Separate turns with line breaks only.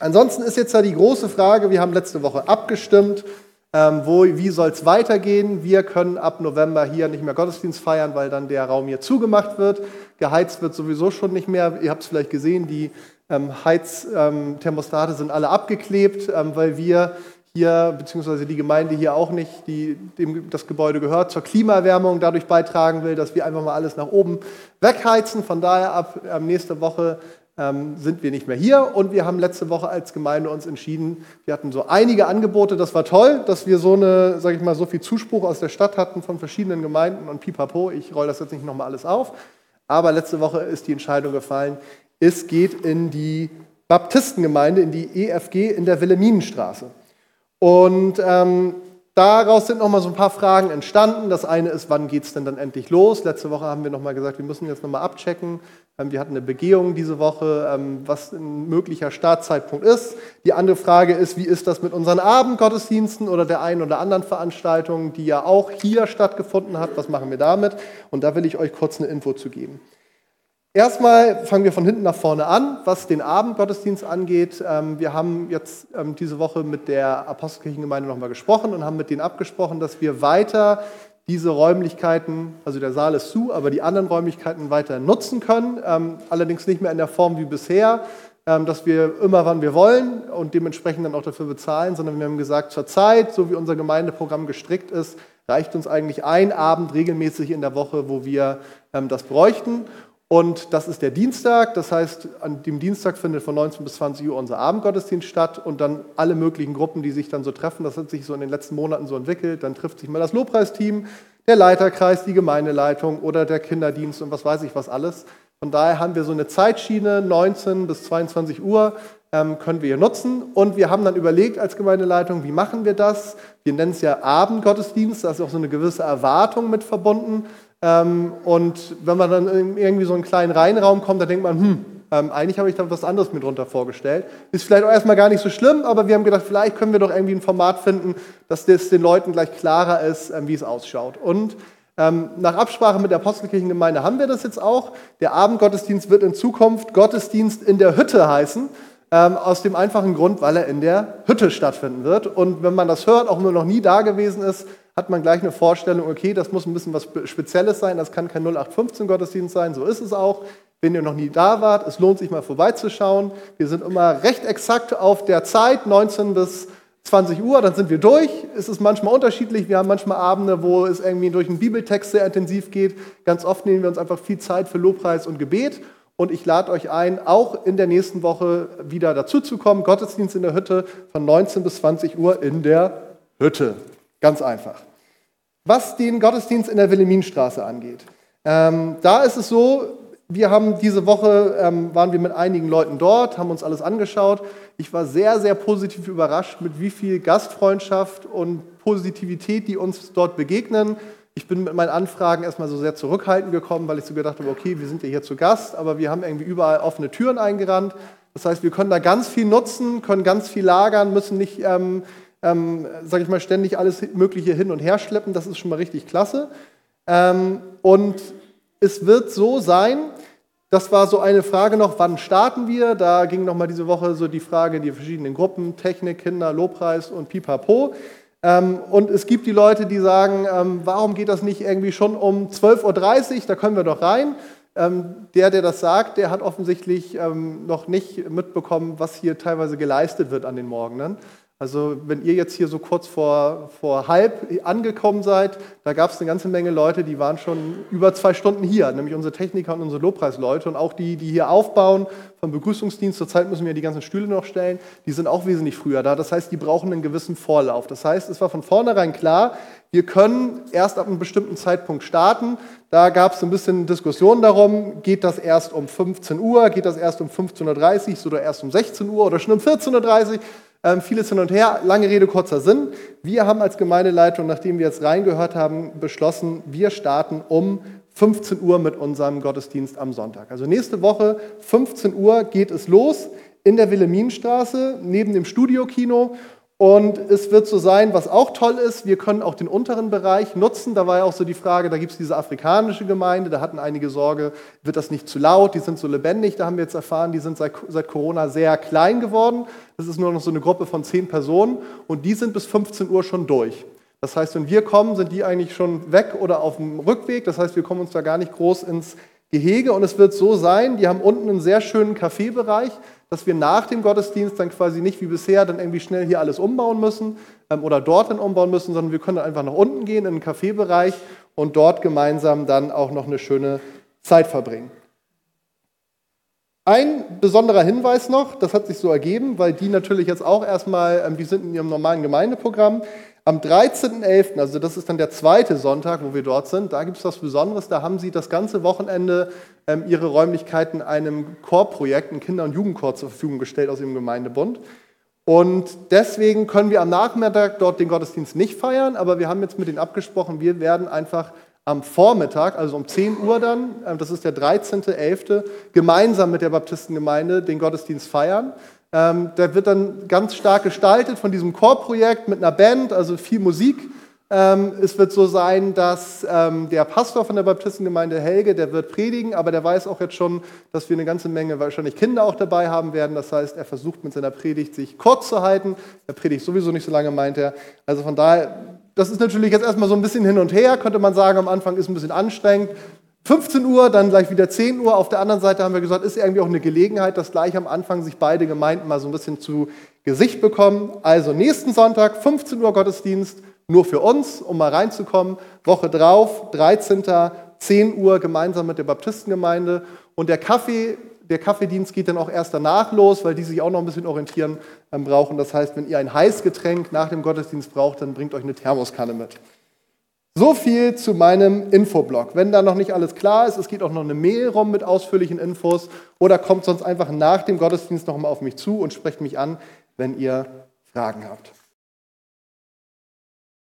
Ansonsten ist jetzt da die große Frage, wir haben letzte Woche abgestimmt, ähm, wo, wie soll es weitergehen. Wir können ab November hier nicht mehr Gottesdienst feiern, weil dann der Raum hier zugemacht wird. Geheizt wird sowieso schon nicht mehr. Ihr habt es vielleicht gesehen, die ähm, Heizthermostate ähm, sind alle abgeklebt, ähm, weil wir hier, beziehungsweise die Gemeinde hier auch nicht, die dem das Gebäude gehört, zur Klimaerwärmung dadurch beitragen will, dass wir einfach mal alles nach oben wegheizen. Von daher ab ähm, nächste Woche ähm, sind wir nicht mehr hier. Und wir haben letzte Woche als Gemeinde uns entschieden, wir hatten so einige Angebote, das war toll, dass wir so eine, sage ich mal, so viel Zuspruch aus der Stadt hatten von verschiedenen Gemeinden. Und pipapo, ich roll das jetzt nicht nochmal alles auf, aber letzte Woche ist die Entscheidung gefallen, es geht in die Baptistengemeinde, in die EFG in der Willeminenstraße. Und ähm, daraus sind nochmal so ein paar Fragen entstanden. Das eine ist, wann geht es denn dann endlich los? Letzte Woche haben wir nochmal gesagt, wir müssen jetzt nochmal abchecken. Ähm, wir hatten eine Begehung diese Woche, ähm, was ein möglicher Startzeitpunkt ist. Die andere Frage ist, wie ist das mit unseren Abendgottesdiensten oder der einen oder anderen Veranstaltung, die ja auch hier stattgefunden hat? Was machen wir damit? Und da will ich euch kurz eine Info zu geben. Erstmal fangen wir von hinten nach vorne an, was den Abendgottesdienst angeht. Ähm, wir haben jetzt ähm, diese Woche mit der Apostelkirchengemeinde nochmal gesprochen und haben mit denen abgesprochen, dass wir weiter diese Räumlichkeiten, also der Saal ist zu, aber die anderen Räumlichkeiten weiter nutzen können. Ähm, allerdings nicht mehr in der Form wie bisher, dass wir immer wann wir wollen und dementsprechend dann auch dafür bezahlen, sondern wir haben gesagt, zur Zeit, so wie unser Gemeindeprogramm gestrickt ist, reicht uns eigentlich ein Abend regelmäßig in der Woche, wo wir das bräuchten. Und das ist der Dienstag, das heißt, an dem Dienstag findet von 19 bis 20 Uhr unser Abendgottesdienst statt und dann alle möglichen Gruppen, die sich dann so treffen. Das hat sich so in den letzten Monaten so entwickelt. Dann trifft sich mal das Lobpreisteam, der Leiterkreis, die Gemeindeleitung oder der Kinderdienst und was weiß ich was alles. Von daher haben wir so eine Zeitschiene, 19 bis 22 Uhr ähm, können wir hier nutzen. Und wir haben dann überlegt als Gemeindeleitung, wie machen wir das? Wir nennen es ja Abendgottesdienst, da ist auch so eine gewisse Erwartung mit verbunden. Ähm, und wenn man dann irgendwie so einen kleinen Reihenraum kommt, da denkt man, hm, ähm, eigentlich habe ich da was anderes mit drunter vorgestellt. Ist vielleicht auch erstmal gar nicht so schlimm, aber wir haben gedacht, vielleicht können wir doch irgendwie ein Format finden, dass das den Leuten gleich klarer ist, ähm, wie es ausschaut. Und ähm, nach Absprache mit der Apostelkirchengemeinde haben wir das jetzt auch. Der Abendgottesdienst wird in Zukunft Gottesdienst in der Hütte heißen. Ähm, aus dem einfachen Grund, weil er in der Hütte stattfinden wird. Und wenn man das hört, auch nur noch nie da gewesen ist, hat man gleich eine Vorstellung, okay, das muss ein bisschen was Spezielles sein, das kann kein 0815-Gottesdienst sein, so ist es auch. Wenn ihr noch nie da wart, es lohnt sich mal vorbeizuschauen. Wir sind immer recht exakt auf der Zeit, 19 bis 20 Uhr, dann sind wir durch. Es ist manchmal unterschiedlich. Wir haben manchmal Abende, wo es irgendwie durch einen Bibeltext sehr intensiv geht. Ganz oft nehmen wir uns einfach viel Zeit für Lobpreis und Gebet. Und ich lade euch ein, auch in der nächsten Woche wieder dazuzukommen. Gottesdienst in der Hütte von 19 bis 20 Uhr in der Hütte. Ganz einfach. Was den Gottesdienst in der Wilhelminstraße angeht, ähm, da ist es so, wir haben diese Woche, ähm, waren wir mit einigen Leuten dort, haben uns alles angeschaut. Ich war sehr, sehr positiv überrascht, mit wie viel Gastfreundschaft und Positivität, die uns dort begegnen. Ich bin mit meinen Anfragen erstmal so sehr zurückhaltend gekommen, weil ich so gedacht habe, okay, wir sind ja hier zu Gast, aber wir haben irgendwie überall offene Türen eingerannt. Das heißt, wir können da ganz viel nutzen, können ganz viel lagern, müssen nicht ähm, ähm, sage ich mal, ständig alles Mögliche hin und her schleppen. Das ist schon mal richtig klasse. Ähm, und es wird so sein, das war so eine Frage noch, wann starten wir? Da ging noch mal diese Woche so die Frage, die verschiedenen Gruppen, Technik, Kinder, Lobpreis und Pipapo. Ähm, und es gibt die Leute, die sagen, ähm, warum geht das nicht irgendwie schon um 12.30 Uhr? Da können wir doch rein. Ähm, der, der das sagt, der hat offensichtlich ähm, noch nicht mitbekommen, was hier teilweise geleistet wird an den Morgenen. Also wenn ihr jetzt hier so kurz vor, vor halb angekommen seid, da gab es eine ganze Menge Leute, die waren schon über zwei Stunden hier, nämlich unsere Techniker und unsere Lobpreisleute und auch die, die hier aufbauen vom Begrüßungsdienst. Zurzeit müssen wir die ganzen Stühle noch stellen, die sind auch wesentlich früher da. Das heißt, die brauchen einen gewissen Vorlauf. Das heißt, es war von vornherein klar, wir können erst ab einem bestimmten Zeitpunkt starten. Da gab es ein bisschen Diskussion darum, geht das erst um 15 Uhr, geht das erst um 15.30 Uhr oder erst um 16 Uhr oder schon um 14.30 Uhr. Ähm, vieles hin und her, lange Rede, kurzer Sinn. Wir haben als Gemeindeleitung, nachdem wir jetzt reingehört haben, beschlossen, wir starten um 15 Uhr mit unserem Gottesdienst am Sonntag. Also nächste Woche 15 Uhr geht es los in der Wilhelminstraße neben dem Studiokino. Und es wird so sein, was auch toll ist, wir können auch den unteren Bereich nutzen. Da war ja auch so die Frage, da gibt es diese afrikanische Gemeinde, da hatten einige Sorge, wird das nicht zu laut, die sind so lebendig. Da haben wir jetzt erfahren, die sind seit, seit Corona sehr klein geworden. Das ist nur noch so eine Gruppe von zehn Personen und die sind bis 15 Uhr schon durch. Das heißt, wenn wir kommen, sind die eigentlich schon weg oder auf dem Rückweg. Das heißt, wir kommen uns da gar nicht groß ins Gehege. Und es wird so sein, die haben unten einen sehr schönen Kaffeebereich dass wir nach dem Gottesdienst dann quasi nicht wie bisher dann irgendwie schnell hier alles umbauen müssen ähm, oder dort dann umbauen müssen, sondern wir können dann einfach nach unten gehen in den Kaffeebereich und dort gemeinsam dann auch noch eine schöne Zeit verbringen. Ein besonderer Hinweis noch, das hat sich so ergeben, weil die natürlich jetzt auch erstmal, ähm, die sind in ihrem normalen Gemeindeprogramm, am 13.11., also das ist dann der zweite Sonntag, wo wir dort sind, da gibt es was Besonderes. Da haben sie das ganze Wochenende ähm, ihre Räumlichkeiten einem Chorprojekt, einem Kinder- und Jugendchor zur Verfügung gestellt aus ihrem Gemeindebund. Und deswegen können wir am Nachmittag dort den Gottesdienst nicht feiern, aber wir haben jetzt mit denen abgesprochen, wir werden einfach am Vormittag, also um 10 Uhr dann, äh, das ist der 13.11., gemeinsam mit der Baptistengemeinde den Gottesdienst feiern. Ähm, der wird dann ganz stark gestaltet von diesem Chorprojekt mit einer Band, also viel Musik. Ähm, es wird so sein, dass ähm, der Pastor von der Baptistengemeinde Helge, der wird predigen, aber der weiß auch jetzt schon, dass wir eine ganze Menge wahrscheinlich Kinder auch dabei haben werden. Das heißt, er versucht mit seiner Predigt sich kurz zu halten. Er predigt sowieso nicht so lange, meint er. Also von daher, das ist natürlich jetzt erstmal so ein bisschen hin und her, könnte man sagen, am Anfang ist ein bisschen anstrengend. 15 Uhr, dann gleich wieder 10 Uhr. Auf der anderen Seite haben wir gesagt, ist irgendwie auch eine Gelegenheit, dass gleich am Anfang sich beide Gemeinden mal so ein bisschen zu Gesicht bekommen. Also nächsten Sonntag, 15 Uhr Gottesdienst, nur für uns, um mal reinzukommen. Woche drauf, 13. 10 Uhr gemeinsam mit der Baptistengemeinde. Und der Kaffee, der Kaffeedienst geht dann auch erst danach los, weil die sich auch noch ein bisschen orientieren ähm, brauchen. Das heißt, wenn ihr ein Heißgetränk nach dem Gottesdienst braucht, dann bringt euch eine Thermoskanne mit. So viel zu meinem Infoblog. Wenn da noch nicht alles klar ist, es geht auch noch eine Mail rum mit ausführlichen Infos oder kommt sonst einfach nach dem Gottesdienst nochmal auf mich zu und sprecht mich an, wenn ihr Fragen habt.